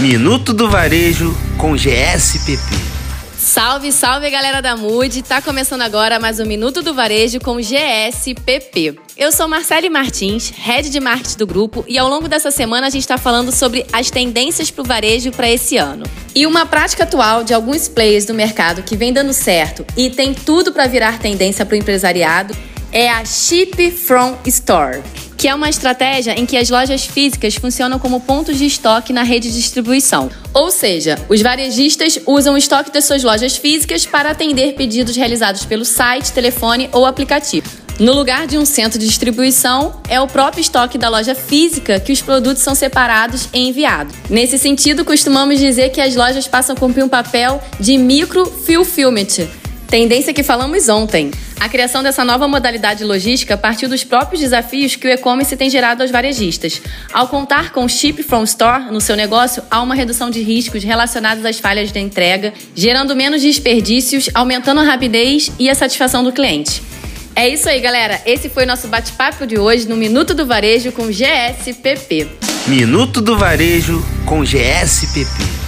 Minuto do Varejo com GSPP. Salve, salve galera da Mood! Tá começando agora mais um Minuto do Varejo com GSPP. Eu sou Marcele Martins, head de marketing do grupo, e ao longo dessa semana a gente está falando sobre as tendências para o varejo para esse ano. E uma prática atual de alguns players do mercado que vem dando certo e tem tudo para virar tendência para o empresariado é a Ship From Store que é uma estratégia em que as lojas físicas funcionam como pontos de estoque na rede de distribuição. Ou seja, os varejistas usam o estoque das suas lojas físicas para atender pedidos realizados pelo site, telefone ou aplicativo. No lugar de um centro de distribuição, é o próprio estoque da loja física que os produtos são separados e enviados. Nesse sentido, costumamos dizer que as lojas passam a cumprir um papel de micro fulfillment, tendência que falamos ontem. A criação dessa nova modalidade logística partiu dos próprios desafios que o e-commerce tem gerado aos varejistas. Ao contar com Ship from Store no seu negócio, há uma redução de riscos relacionados às falhas de entrega, gerando menos desperdícios, aumentando a rapidez e a satisfação do cliente. É isso aí, galera. Esse foi o nosso bate-papo de hoje no Minuto do Varejo com GSPP. Minuto do Varejo com GSPP.